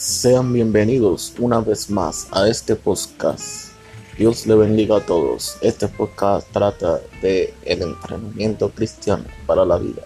Sean bienvenidos una vez más a este podcast. Dios le bendiga a todos. Este podcast trata de el entrenamiento cristiano para la vida.